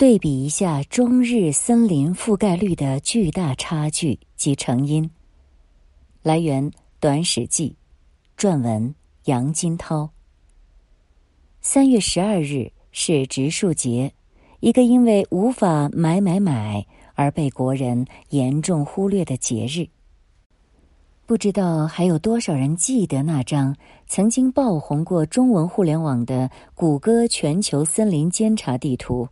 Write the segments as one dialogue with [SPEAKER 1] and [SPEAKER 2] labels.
[SPEAKER 1] 对比一下中日森林覆盖率的巨大差距及成因。来源：《短史记》，撰文：杨金涛。三月十二日是植树节，一个因为无法买买买而被国人严重忽略的节日。不知道还有多少人记得那张曾经爆红过中文互联网的谷歌全球森林监察地图。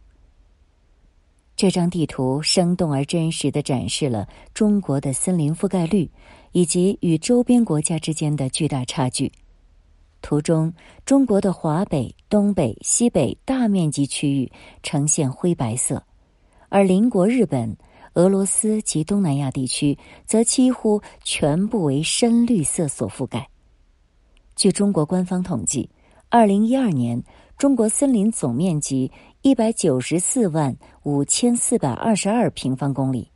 [SPEAKER 1] 这张地图生动而真实的展示了中国的森林覆盖率以及与周边国家之间的巨大差距。图中，中国的华北、东北、西北大面积区域呈现灰白色，而邻国日本、俄罗斯及东南亚地区则几乎全部为深绿色所覆盖。据中国官方统计，二零一二年中国森林总面积。一百九十四万五千四百二十二平方公里，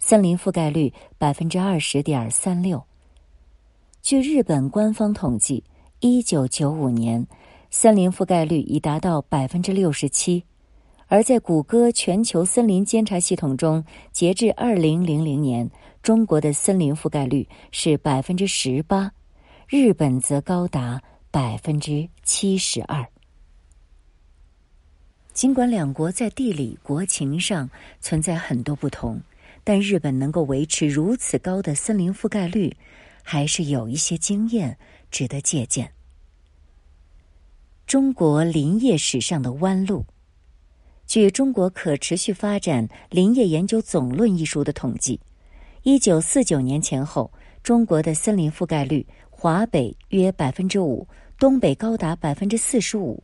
[SPEAKER 1] 森林覆盖率百分之二十点三六。据日本官方统计，一九九五年森林覆盖率已达到百分之六十七，而在谷歌全球森林监察系统中，截至二零零零年，中国的森林覆盖率是百分之十八，日本则高达百分之七十二。尽管两国在地理国情上存在很多不同，但日本能够维持如此高的森林覆盖率，还是有一些经验值得借鉴。中国林业史上的弯路，据《中国可持续发展林业研究总论》一书的统计，一九四九年前后，中国的森林覆盖率，华北约百分之五，东北高达百分之四十五。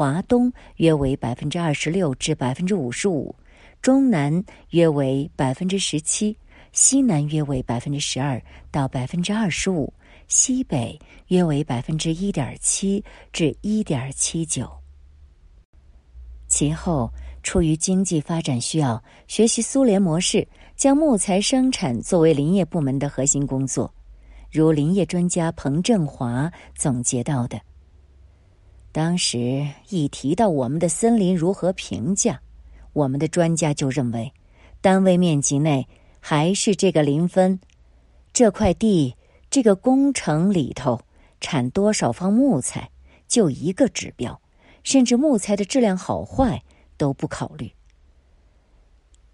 [SPEAKER 1] 华东约为百分之二十六至百分之五十五，中南约为百分之十七，西南约为百分之十二到百分之二十五，西北约为百分之一点七至一点七九。其后，出于经济发展需要，学习苏联模式，将木材生产作为林业部门的核心工作，如林业专家彭振华总结到的。当时一提到我们的森林如何评价，我们的专家就认为，单位面积内还是这个林分，这块地这个工程里头产多少方木材，就一个指标，甚至木材的质量好坏都不考虑。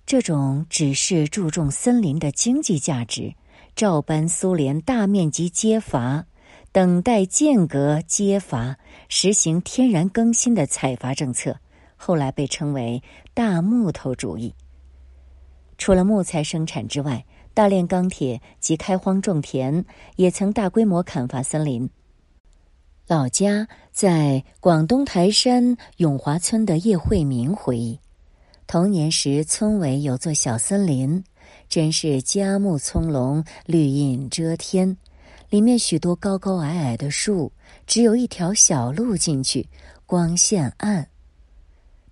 [SPEAKER 1] 这种只是注重森林的经济价值，照搬苏联大面积揭伐。等待间隔揭伐，实行天然更新的采伐政策，后来被称为“大木头主义”。除了木材生产之外，大炼钢铁及开荒种田也曾大规模砍伐森林。老家在广东台山永华村的叶惠明回忆，童年时村尾有座小森林，真是佳木葱茏，绿荫遮天。里面许多高高矮矮的树，只有一条小路进去，光线暗。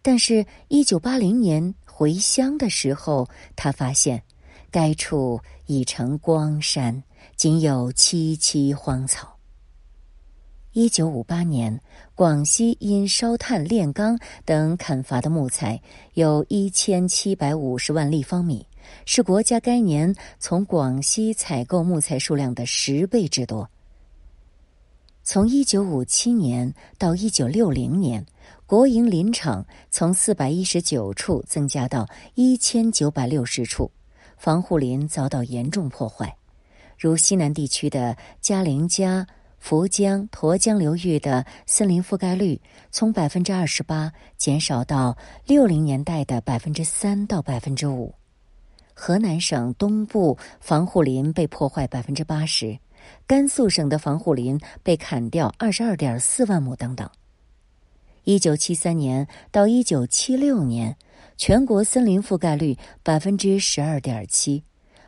[SPEAKER 1] 但是，一九八零年回乡的时候，他发现该处已成光山，仅有萋萋荒草。一九五八年，广西因烧炭炼钢等砍伐的木材有一千七百五十万立方米。是国家该年从广西采购木材数量的十倍之多。从一九五七年到一九六零年，国营林场从四百一十九处增加到一千九百六十处，防护林遭到严重破坏，如西南地区的嘉陵江、涪江、沱江流域的森林覆盖率从百分之二十八减少到六零年代的百分之三到百分之五。河南省东部防护林被破坏百分之八十，甘肃省的防护林被砍掉二十二点四万亩等等。一九七三年到一九七六年，全国森林覆盖率百分之十二点七，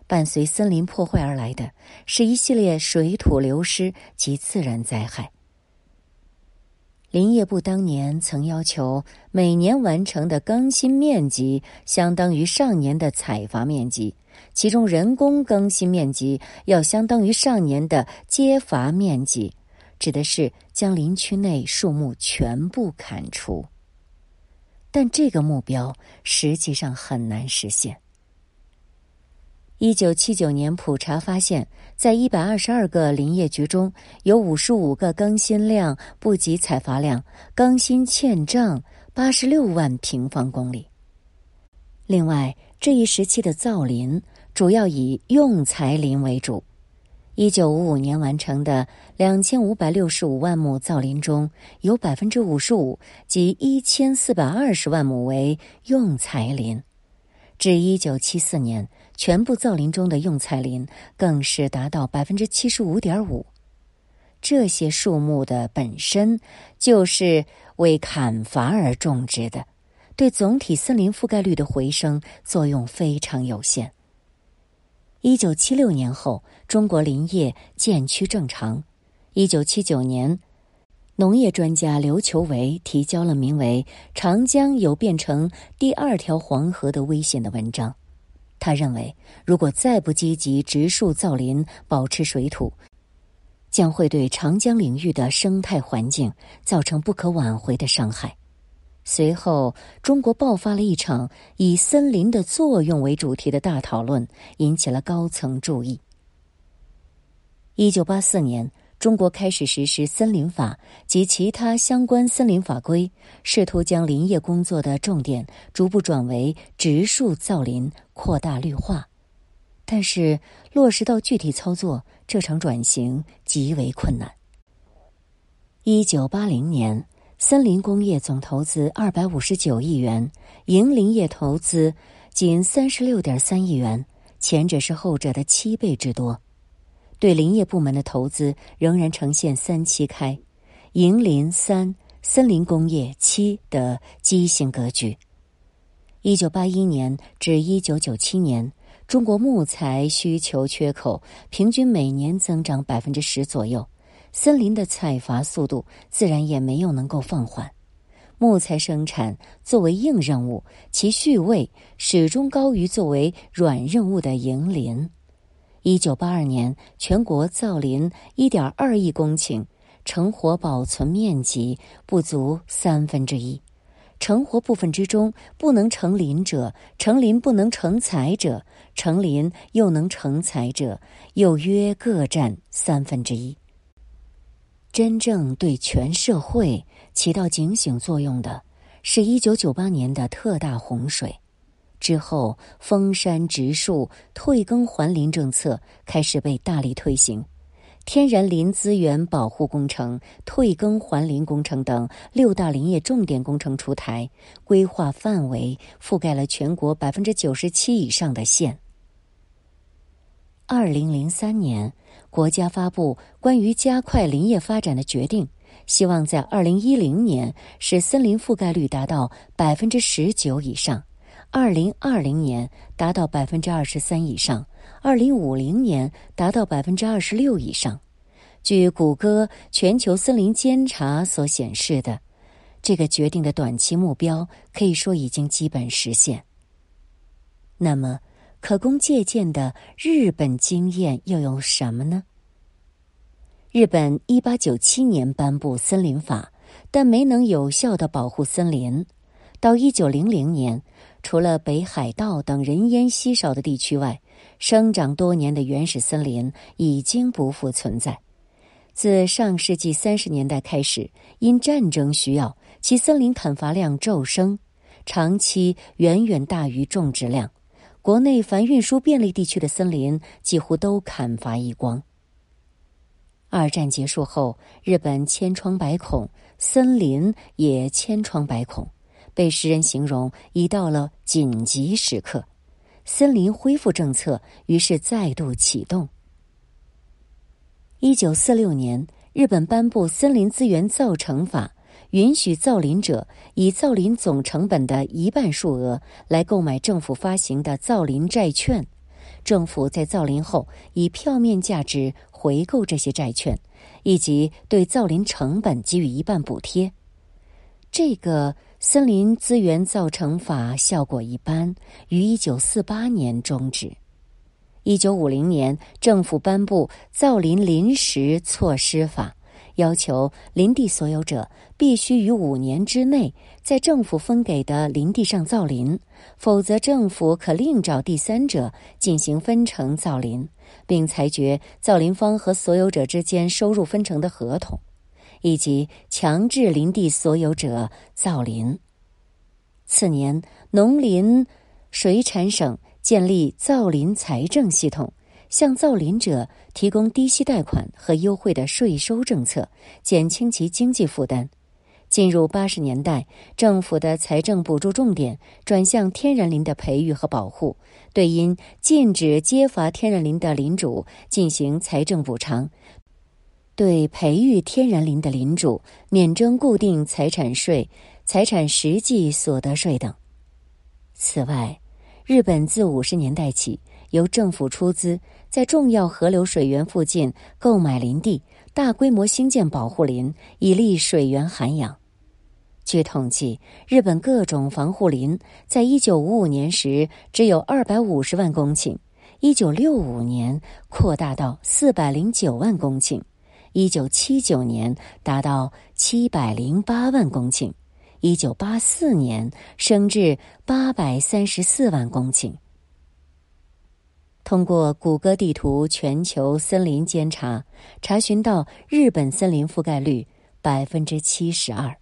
[SPEAKER 1] 伴随森林破坏而来的是一系列水土流失及自然灾害。林业部当年曾要求每年完成的更新面积相当于上年的采伐面积，其中人工更新面积要相当于上年的揭伐面积，指的是将林区内树木全部砍除。但这个目标实际上很难实现。一九七九年普查发现，在一百二十二个林业局中，有五十五个更新量不及采伐量，更新欠账八十六万平方公里。另外，这一时期的造林主要以用材林为主。一九五五年完成的两千五百六十五万亩造林中，有百分之五十五，即一千四百二十万亩为用材林。至一九七四年，全部造林中的用材林更是达到百分之七十五点五。这些树木的本身就是为砍伐而种植的，对总体森林覆盖率的回升作用非常有限。一九七六年后，中国林业渐趋正常。一九七九年，农业专家刘求维提交了名为《长江有变成第二条黄河的危险》的文章。他认为，如果再不积极植树造林，保持水土，将会对长江领域的生态环境造成不可挽回的伤害。随后，中国爆发了一场以森林的作用为主题的大讨论，引起了高层注意。一九八四年，中国开始实施森林法及其他相关森林法规，试图将林业工作的重点逐步转为植树造林、扩大绿化。但是，落实到具体操作，这场转型极为困难。一九八零年。森林工业总投资二百五十九亿元，营林业投资仅三十六点三亿元，前者是后者的七倍之多。对林业部门的投资仍然呈现三七开，营林三、森林工业七的畸形格局。一九八一年至一九九七年，中国木材需求缺口平均每年增长百分之十左右。森林的采伐速度自然也没有能够放缓，木材生产作为硬任务，其序位始终高于作为软任务的营林。一九八二年，全国造林一点二亿公顷，成活保存面积不足三分之一。成活部分之中，不能成林者，成林不能成材者，成林又能成材者，又约各占三分之一。真正对全社会起到警醒作用的，是一九九八年的特大洪水之后，封山植树、退耕还林政策开始被大力推行，天然林资源保护工程、退耕还林工程等六大林业重点工程出台，规划范围覆盖了全国百分之九十七以上的县。二零零三年。国家发布关于加快林业发展的决定，希望在二零一零年使森林覆盖率达到百分之十九以上，二零二零年达到百分之二十三以上，二零五零年达到百分之二十六以上。据谷歌全球森林监察所显示的，这个决定的短期目标可以说已经基本实现。那么。可供借鉴的日本经验又有什么呢？日本一八九七年颁布森林法，但没能有效的保护森林。到一九零零年，除了北海道等人烟稀少的地区外，生长多年的原始森林已经不复存在。自上世纪三十年代开始，因战争需要，其森林砍伐量骤升，长期远远大于种植量。国内凡运输便利地区的森林几乎都砍伐一光。二战结束后，日本千疮百孔，森林也千疮百孔，被时人形容已到了紧急时刻。森林恢复政策于是再度启动。一九四六年，日本颁布《森林资源造成法》。允许造林者以造林总成本的一半数额来购买政府发行的造林债券，政府在造林后以票面价值回购这些债券，以及对造林成本给予一半补贴。这个森林资源造成法效果一般，于一九四八年终止。一九五零年，政府颁布造林临时措施法。要求林地所有者必须于五年之内在政府分给的林地上造林，否则政府可另找第三者进行分成造林，并裁决造林方和所有者之间收入分成的合同，以及强制林地所有者造林。次年，农林水产省建立造林财政系统。向造林者提供低息贷款和优惠的税收政策，减轻其经济负担。进入八十年代，政府的财政补助重点转向天然林的培育和保护，对因禁止揭伐天然林的林主进行财政补偿，对培育天然林的林主免征固定财产税、财产实际所得税等。此外，日本自五十年代起。由政府出资，在重要河流水源附近购买林地，大规模兴建保护林，以利水源涵养。据统计，日本各种防护林在一九五五年时只有二百五十万公顷，一九六五年扩大到四百零九万公顷，一九七九年达到七百零八万公顷，一九八四年升至八百三十四万公顷。通过谷歌地图全球森林监察，查询到日本森林覆盖率百分之七十二。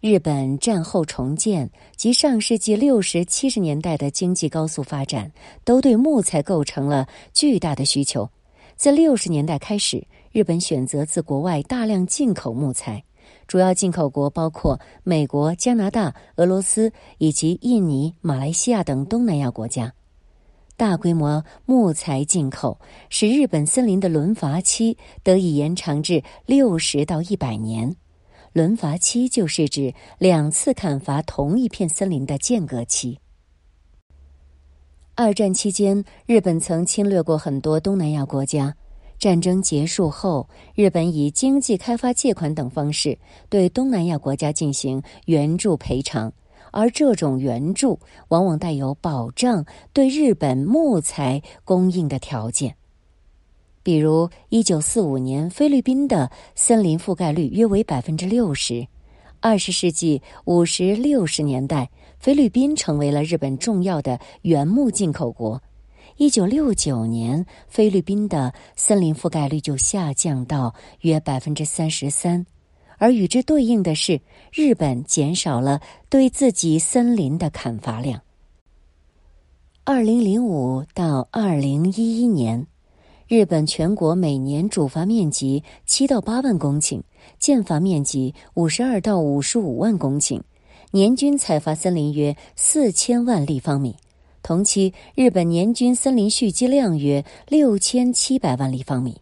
[SPEAKER 1] 日本战后重建及上世纪六十七十年代的经济高速发展，都对木材构成了巨大的需求。自六十年代开始，日本选择自国外大量进口木材。主要进口国包括美国、加拿大、俄罗斯以及印尼、马来西亚等东南亚国家。大规模木材进口使日本森林的轮伐期得以延长至六十到一百年。轮伐期就是指两次砍伐同一片森林的间隔期。二战期间，日本曾侵略过很多东南亚国家。战争结束后，日本以经济开发借款等方式对东南亚国家进行援助赔偿，而这种援助往往带有保障对日本木材供应的条件。比如，一九四五年菲律宾的森林覆盖率约为百分之六十。二十世纪五十六十年代，菲律宾成为了日本重要的原木进口国。一九六九年，菲律宾的森林覆盖率就下降到约百分之三十三，而与之对应的是，日本减少了对自己森林的砍伐量。二零零五到二零一一年，日本全国每年主伐面积七到八万公顷，建伐面积五十二到五十五万公顷，年均采伐森林约四千万立方米。同期，日本年均森林蓄积量约六千七百万立方米。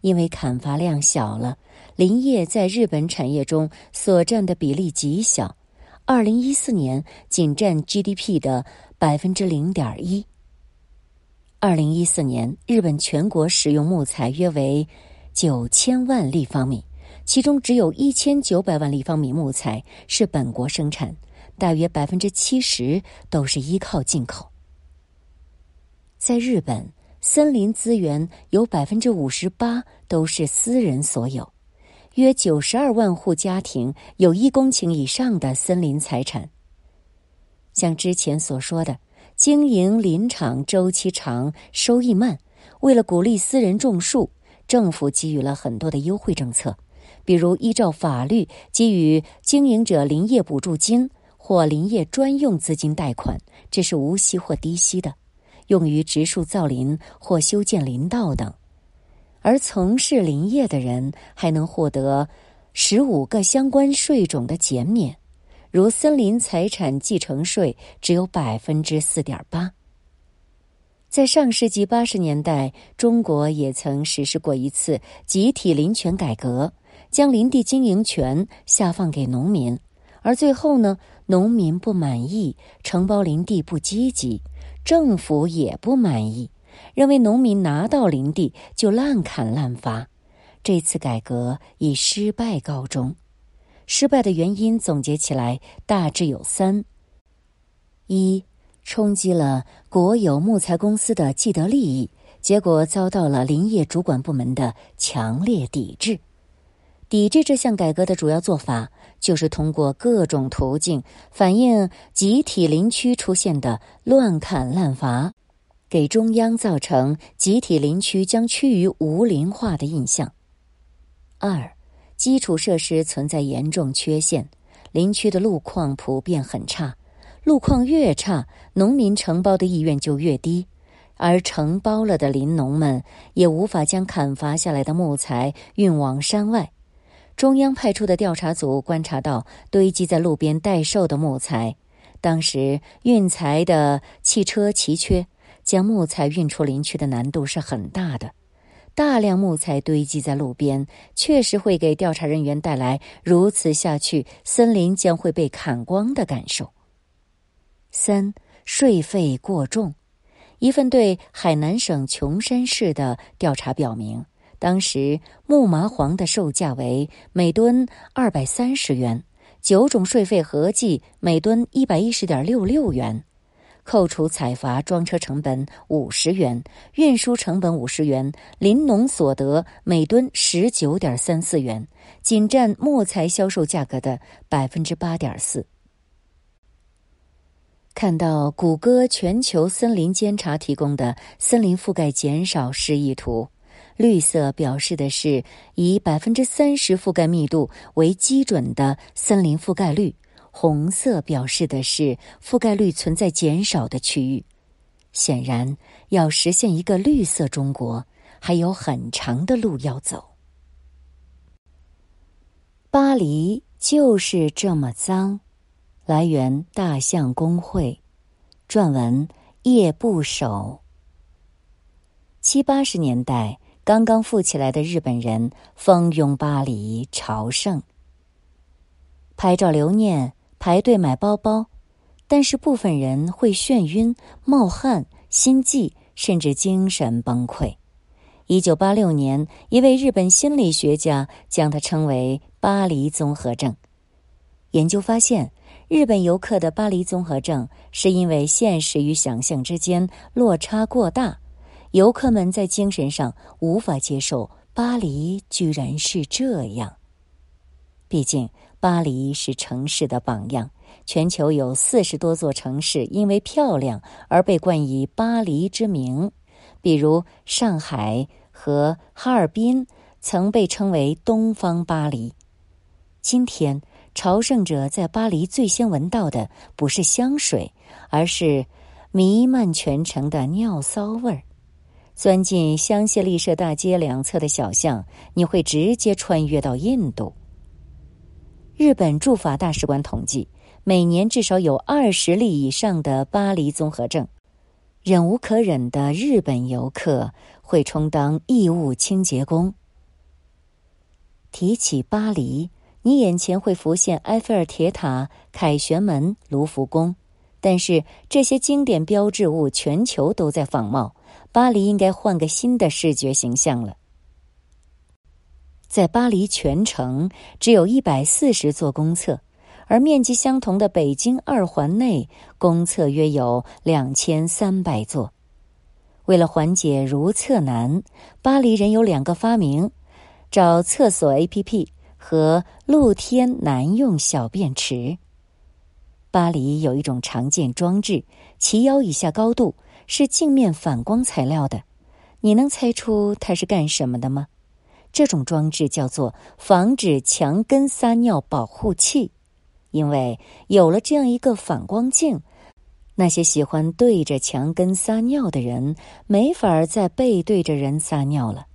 [SPEAKER 1] 因为砍伐量小了，林业在日本产业中所占的比例极小，二零一四年仅占 GDP 的百分之零点一。二零一四年，日本全国使用木材约为九千万立方米，其中只有一千九百万立方米木材是本国生产，大约百分之七十都是依靠进口。在日本，森林资源有百分之五十八都是私人所有，约九十二万户家庭有一公顷以上的森林财产。像之前所说的，经营林场周期长、收益慢，为了鼓励私人种树，政府给予了很多的优惠政策，比如依照法律给予经营者林业补助金或林业专用资金贷款，这是无息或低息的。用于植树造林或修建林道等，而从事林业的人还能获得十五个相关税种的减免，如森林财产继承税只有百分之四点八。在上世纪八十年代，中国也曾实施过一次集体林权改革，将林地经营权下放给农民，而最后呢，农民不满意，承包林地不积极。政府也不满意，认为农民拿到林地就滥砍滥伐，这次改革以失败告终。失败的原因总结起来大致有三：一、冲击了国有木材公司的既得利益，结果遭到了林业主管部门的强烈抵制。抵制这项改革的主要做法，就是通过各种途径反映集体林区出现的乱砍滥伐，给中央造成集体林区将趋于无林化的印象。二，基础设施存在严重缺陷，林区的路况普遍很差，路况越差，农民承包的意愿就越低，而承包了的林农们也无法将砍伐下来的木材运往山外。中央派出的调查组观察到堆积在路边待售的木材，当时运材的汽车奇缺，将木材运出林区的难度是很大的。大量木材堆积在路边，确实会给调查人员带来如此下去森林将会被砍光的感受。三税费过重，一份对海南省琼山市的调查表明。当时木麻黄的售价为每吨二百三十元，九种税费合计每吨一百一十点六六元，扣除采伐装车成本五十元、运输成本五十元，林农所得每吨十九点三四元，仅占木材销售价格的百分之八点四。看到谷歌全球森林监察提供的森林覆盖减少示意图。绿色表示的是以百分之三十覆盖密度为基准的森林覆盖率，红色表示的是覆盖率存在减少的区域。显然，要实现一个绿色中国，还有很长的路要走。巴黎就是这么脏。来源：大象公会，撰文：叶不守。七八十年代。刚刚富起来的日本人蜂拥巴黎朝圣，拍照留念，排队买包包。但是部分人会眩晕、冒汗、心悸，甚至精神崩溃。一九八六年，一位日本心理学家将它称为“巴黎综合症”。研究发现，日本游客的巴黎综合症是因为现实与想象之间落差过大。游客们在精神上无法接受巴黎居然是这样。毕竟，巴黎是城市的榜样，全球有四十多座城市因为漂亮而被冠以“巴黎”之名，比如上海和哈尔滨曾被称为“东方巴黎”。今天，朝圣者在巴黎最先闻到的不是香水，而是弥漫全城的尿骚味儿。钻进香榭丽舍大街两侧的小巷，你会直接穿越到印度。日本驻法大使馆统计，每年至少有二十例以上的巴黎综合症。忍无可忍的日本游客会充当义务清洁工。提起巴黎，你眼前会浮现埃菲尔铁塔、凯旋门、卢浮宫，但是这些经典标志物全球都在仿冒。巴黎应该换个新的视觉形象了。在巴黎全城只有一百四十座公厕，而面积相同的北京二环内公厕约有两千三百座。为了缓解如厕难，巴黎人有两个发明：找厕所 APP 和露天男用小便池。巴黎有一种常见装置，齐腰以下高度。是镜面反光材料的，你能猜出它是干什么的吗？这种装置叫做防止墙根撒尿保护器，因为有了这样一个反光镜，那些喜欢对着墙根撒尿的人没法再背对着人撒尿了。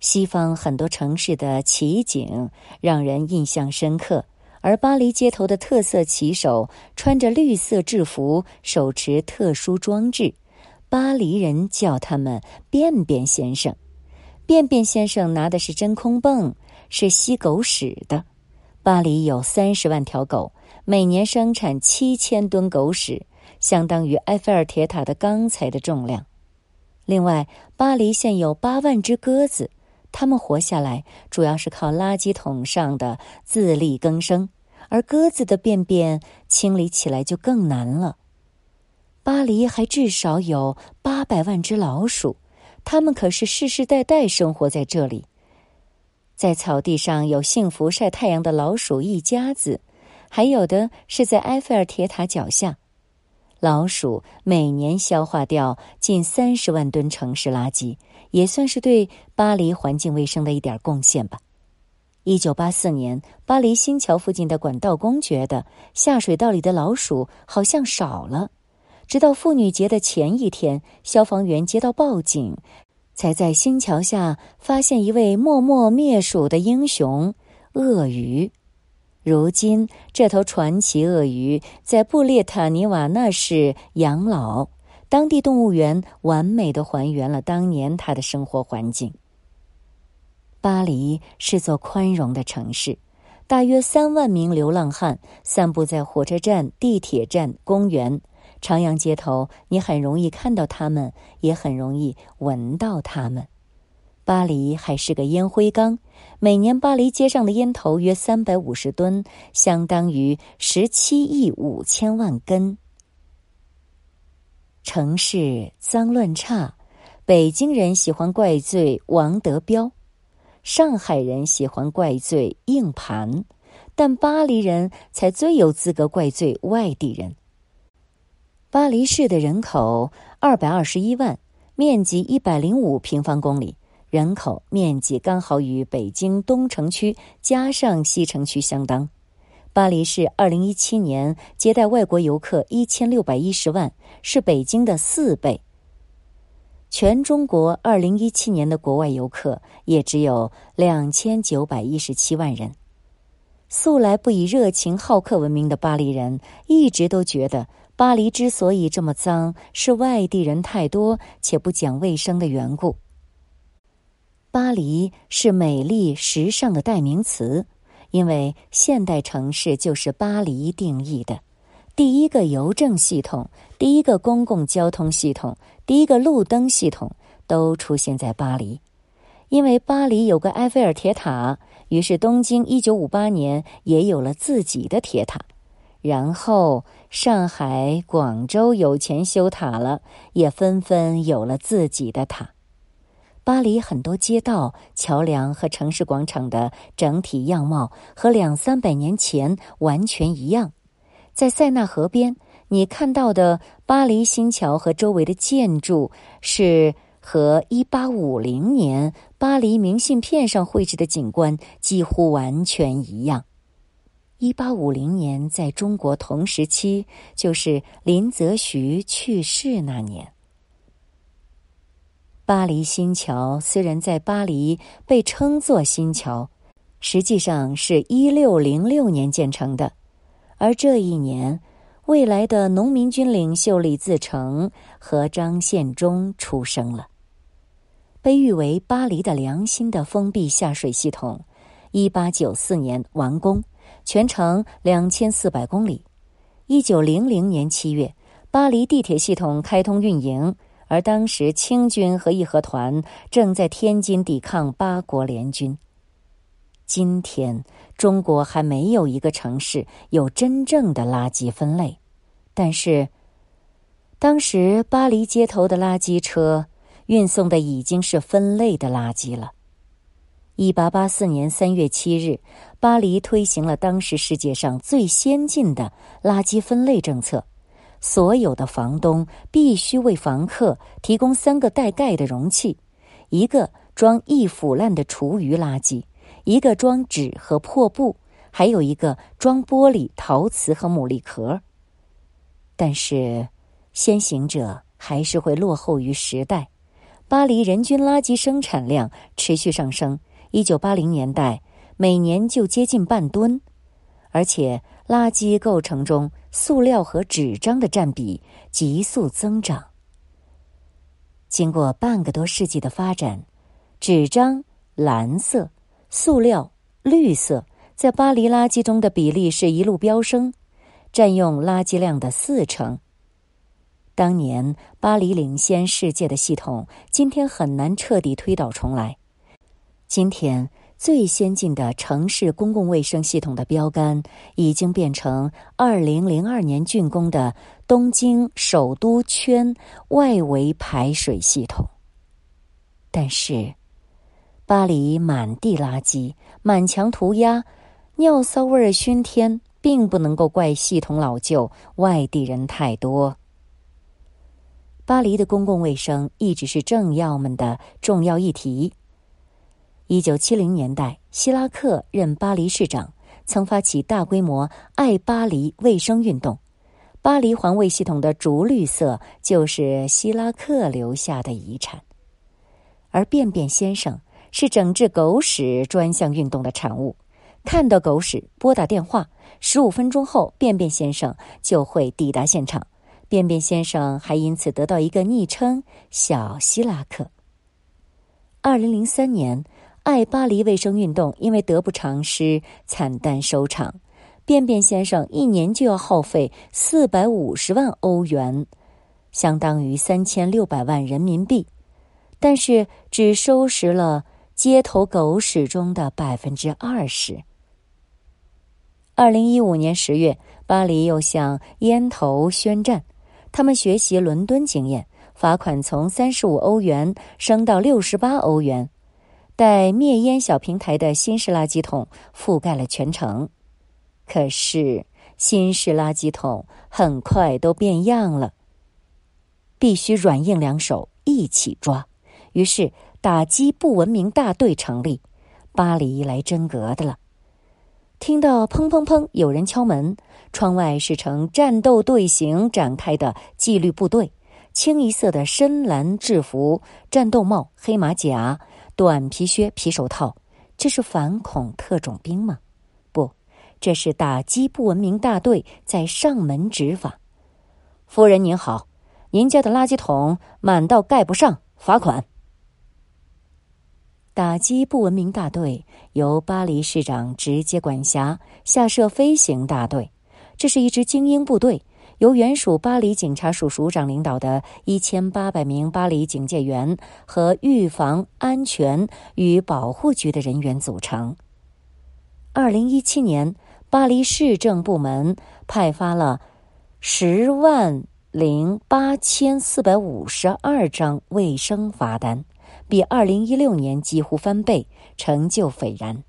[SPEAKER 1] 西方很多城市的奇景让人印象深刻。而巴黎街头的特色骑手穿着绿色制服，手持特殊装置，巴黎人叫他们“便便先生”。便便先生拿的是真空泵，是吸狗屎的。巴黎有三十万条狗，每年生产七千吨狗屎，相当于埃菲尔铁塔的钢材的重量。另外，巴黎现有八万只鸽子，它们活下来主要是靠垃圾桶上的自力更生。而鸽子的便便清理起来就更难了。巴黎还至少有八百万只老鼠，它们可是世世代代生活在这里。在草地上有幸福晒太阳的老鼠一家子，还有的是在埃菲尔铁塔脚下。老鼠每年消化掉近三十万吨城市垃圾，也算是对巴黎环境卫生的一点贡献吧。一九八四年，巴黎新桥附近的管道工觉得下水道里的老鼠好像少了，直到妇女节的前一天，消防员接到报警，才在新桥下发现一位默默灭鼠的英雄——鳄鱼。如今，这头传奇鳄鱼在布列塔尼瓦纳市养老，当地动物园完美的还原了当年它的生活环境。巴黎是座宽容的城市，大约三万名流浪汉散布在火车站、地铁站、公园、长阳街头，你很容易看到他们，也很容易闻到他们。巴黎还是个烟灰缸，每年巴黎街上的烟头约三百五十吨，相当于十七亿五千万根。城市脏乱差，北京人喜欢怪罪王德彪，上海人喜欢怪罪硬盘，但巴黎人才最有资格怪罪外地人。巴黎市的人口二百二十一万，面积一百零五平方公里。人口面积刚好与北京东城区加上西城区相当。巴黎市二零一七年接待外国游客一千六百一十万，是北京的四倍。全中国二零一七年的国外游客也只有两千九百一十七万人。素来不以热情好客闻名的巴黎人，一直都觉得巴黎之所以这么脏，是外地人太多且不讲卫生的缘故。巴黎是美丽时尚的代名词，因为现代城市就是巴黎定义的。第一个邮政系统、第一个公共交通系统、第一个路灯系统都出现在巴黎。因为巴黎有个埃菲尔铁塔，于是东京一九五八年也有了自己的铁塔。然后上海、广州有钱修塔了，也纷纷有了自己的塔。巴黎很多街道、桥梁和城市广场的整体样貌和两三百年前完全一样。在塞纳河边，你看到的巴黎新桥和周围的建筑是和一八五零年巴黎明信片上绘制的景观几乎完全一样。一八五零年在中国同时期，就是林则徐去世那年。巴黎新桥虽然在巴黎被称作新桥，实际上是一六零六年建成的。而这一年，未来的农民军领袖李自成和张献忠出生了。被誉为巴黎的良心的封闭下水系统，一八九四年完工，全长两千四百公里。一九零零年七月，巴黎地铁系统开通运营。而当时，清军和义和团正在天津抵抗八国联军。今天，中国还没有一个城市有真正的垃圾分类，但是，当时巴黎街头的垃圾车运送的已经是分类的垃圾了。一八八四年三月七日，巴黎推行了当时世界上最先进的垃圾分类政策。所有的房东必须为房客提供三个带盖的容器：一个装易腐烂的厨余垃圾，一个装纸和破布，还有一个装玻璃、陶瓷和牡蛎壳。但是，先行者还是会落后于时代。巴黎人均垃圾生产量持续上升，一九八零年代每年就接近半吨，而且。垃圾构成中，塑料和纸张的占比急速增长。经过半个多世纪的发展，纸张蓝色，塑料绿色，在巴黎垃圾中的比例是一路飙升，占用垃圾量的四成。当年巴黎领先世界的系统，今天很难彻底推倒重来。今天。最先进的城市公共卫生系统的标杆，已经变成二零零二年竣工的东京首都圈外围排水系统。但是，巴黎满地垃圾、满墙涂鸦、尿骚味儿熏天，并不能够怪系统老旧、外地人太多。巴黎的公共卫生一直是政要们的重要议题。一九七零年代，希拉克任巴黎市长，曾发起大规模“爱巴黎”卫生运动。巴黎环卫系统的竹绿色就是希拉克留下的遗产，而便便先生是整治狗屎专项运动的产物。看到狗屎，拨打电话，十五分钟后，便便先生就会抵达现场。便便先生还因此得到一个昵称“小希拉克”。二零零三年。爱巴黎卫生运动因为得不偿失，惨淡收场。便便先生一年就要耗费四百五十万欧元，相当于三千六百万人民币，但是只收拾了街头狗屎中的百分之二十。二零一五年十月，巴黎又向烟头宣战，他们学习伦敦经验，罚款从三十五欧元升到六十八欧元。带灭烟小平台的新式垃圾桶覆盖了全城，可是新式垃圾桶很快都变样了。必须软硬两手一起抓，于是打击不文明大队成立，巴黎来真格的了。听到砰砰砰有人敲门，窗外是呈战斗队形展开的纪律部队，清一色的深蓝制服、战斗帽、黑马甲。短皮靴、皮手套，这是反恐特种兵吗？不，这是打击不文明大队在上门执法。夫人您好，您家的垃圾桶满到盖不上，罚款。打击不文明大队由巴黎市长直接管辖，下设飞行大队，这是一支精英部队。由原属巴黎警察署署长领导的一千八百名巴黎警戒员和预防安全与保护局的人员组成。二零一七年，巴黎市政部门派发了十万零八千四百五十二张卫生罚单，比二零一六年几乎翻倍，成就斐然。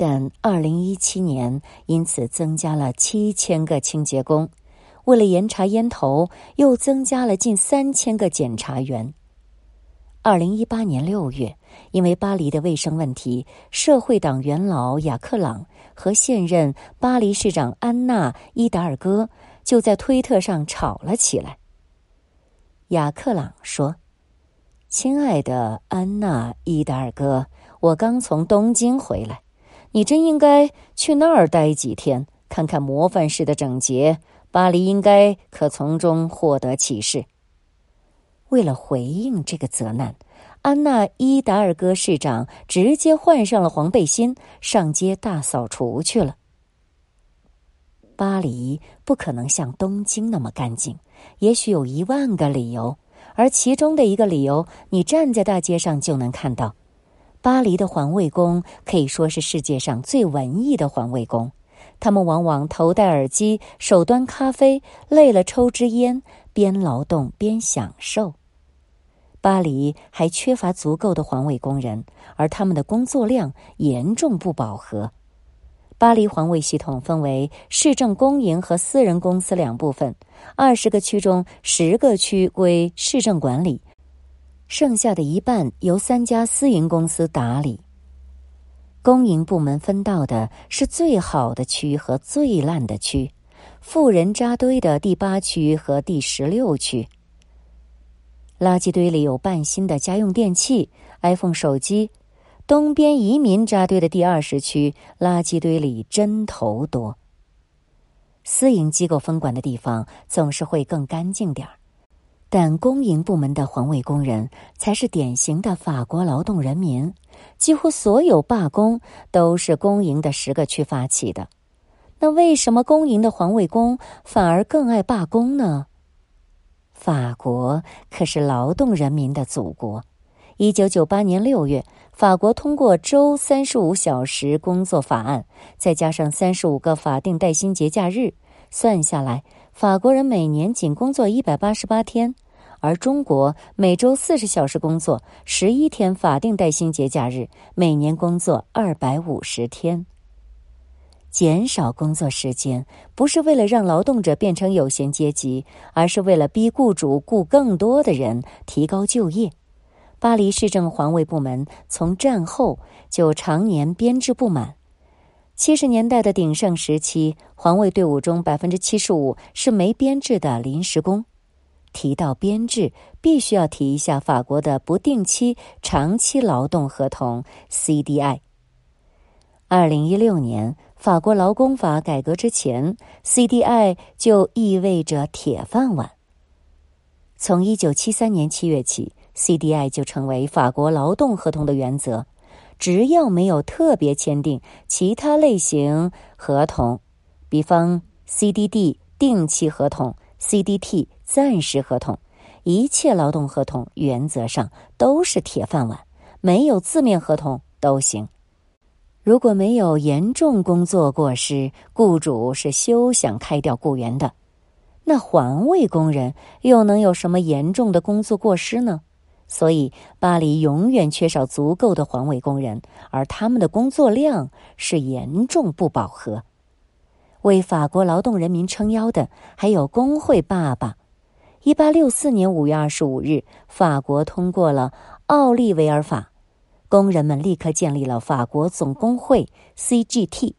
[SPEAKER 1] 但二零一七年因此增加了七千个清洁工，为了严查烟头，又增加了近三千个检查员。二零一八年六月，因为巴黎的卫生问题，社会党元老雅克朗和现任巴黎市长安娜伊达尔戈就在推特上吵了起来。雅克朗说：“亲爱的安娜伊达尔戈，我刚从东京回来。”你真应该去那儿待几天，看看模范式的整洁。巴黎应该可从中获得启示。为了回应这个责难，安娜伊达尔戈市长直接换上了黄背心，上街大扫除去了。巴黎不可能像东京那么干净，也许有一万个理由，而其中的一个理由，你站在大街上就能看到。巴黎的环卫工可以说是世界上最文艺的环卫工，他们往往头戴耳机，手端咖啡，累了抽支烟，边劳动边享受。巴黎还缺乏足够的环卫工人，而他们的工作量严重不饱和。巴黎环卫系统分为市政公营和私人公司两部分，二十个区中十个区归市政管理。剩下的一半由三家私营公司打理。公营部门分到的是最好的区和最烂的区，富人扎堆的第八区和第十六区。垃圾堆里有半新的家用电器、iPhone 手机。东边移民扎堆的第二十区，垃圾堆里针头多。私营机构分管的地方总是会更干净点儿。但公营部门的环卫工人才是典型的法国劳动人民，几乎所有罢工都是公营的十个区发起的。那为什么公营的环卫工反而更爱罢工呢？法国可是劳动人民的祖国。一九九八年六月，法国通过周三十五小时工作法案，再加上三十五个法定带薪节假日，算下来，法国人每年仅工作一百八十八天，而中国每周四十小时工作，十一天法定带薪节假日，每年工作二百五十天。减少工作时间，不是为了让劳动者变成有闲阶级，而是为了逼雇主雇更多的人，提高就业。巴黎市政环卫部门从战后就常年编制不满。七十年代的鼎盛时期，环卫队伍中百分之七十五是没编制的临时工。提到编制，必须要提一下法国的不定期长期劳动合同 （CDI）。二零一六年。法国劳工法改革之前，CDI 就意味着铁饭碗。从一九七三年七月起，CDI 就成为法国劳动合同的原则。只要没有特别签订其他类型合同，比方 CDD 定期合同、CDT 暂时合同，一切劳动合同原则上都是铁饭碗，没有字面合同都行。如果没有严重工作过失，雇主是休想开掉雇员的。那环卫工人又能有什么严重的工作过失呢？所以，巴黎永远缺少足够的环卫工人，而他们的工作量是严重不饱和。为法国劳动人民撑腰的还有工会爸爸。一八六四年五月二十五日，法国通过了《奥利维尔法》。工人们立刻建立了法国总工会 （CGT），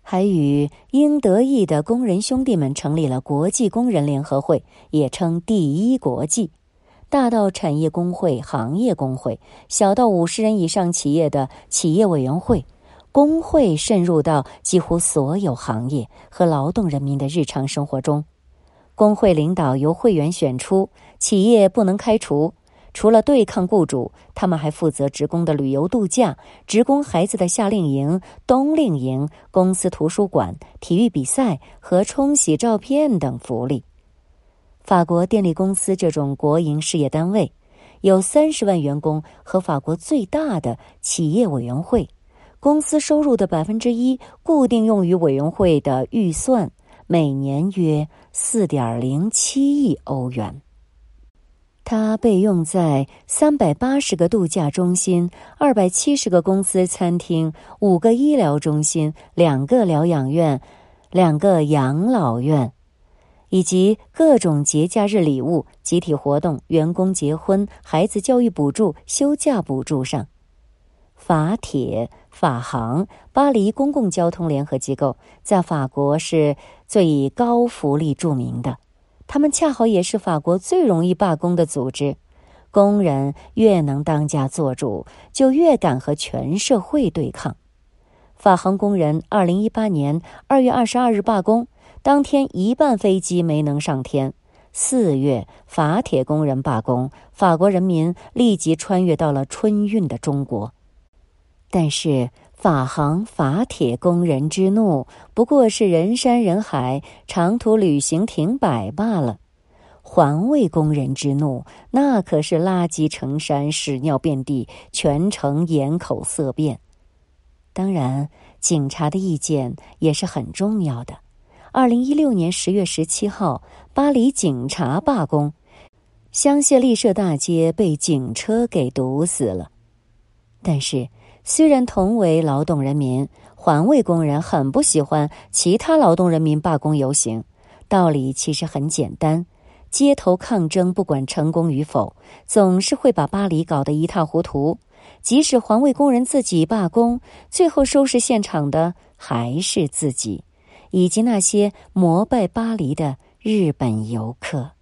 [SPEAKER 1] 还与英德意的工人兄弟们成立了国际工人联合会，也称第一国际。大到产业工会、行业工会，小到五十人以上企业的企业委员会，工会渗入到几乎所有行业和劳动人民的日常生活中。工会领导由会员选出，企业不能开除。除了对抗雇主，他们还负责职工的旅游度假、职工孩子的夏令营、冬令营、公司图书馆、体育比赛和冲洗照片等福利。法国电力公司这种国营事业单位，有三十万员工和法国最大的企业委员会，公司收入的百分之一固定用于委员会的预算，每年约四点零七亿欧元。它被用在三百八十个度假中心、二百七十个公司餐厅、五个医疗中心、两个疗养院、两个养老院，以及各种节假日礼物、集体活动、员工结婚、孩子教育补助、休假补助上。法铁、法航、巴黎公共交通联合机构在法国是最以高福利著名的。他们恰好也是法国最容易罢工的组织。工人越能当家做主，就越敢和全社会对抗。法航工人二零一八年二月二十二日罢工，当天一半飞机没能上天。四月，法铁工人罢工，法国人民立即穿越到了春运的中国。但是。法航、法铁工人之怒，不过是人山人海、长途旅行停摆罢了；环卫工人之怒，那可是垃圾成山、屎尿遍地，全城眼口色变。当然，警察的意见也是很重要的。二零一六年十月十七号，巴黎警察罢工，香榭丽舍大街被警车给堵死了。但是。虽然同为劳动人民，环卫工人很不喜欢其他劳动人民罢工游行。道理其实很简单：街头抗争不管成功与否，总是会把巴黎搞得一塌糊涂。即使环卫工人自己罢工，最后收拾现场的还是自己，以及那些膜拜巴黎的日本游客。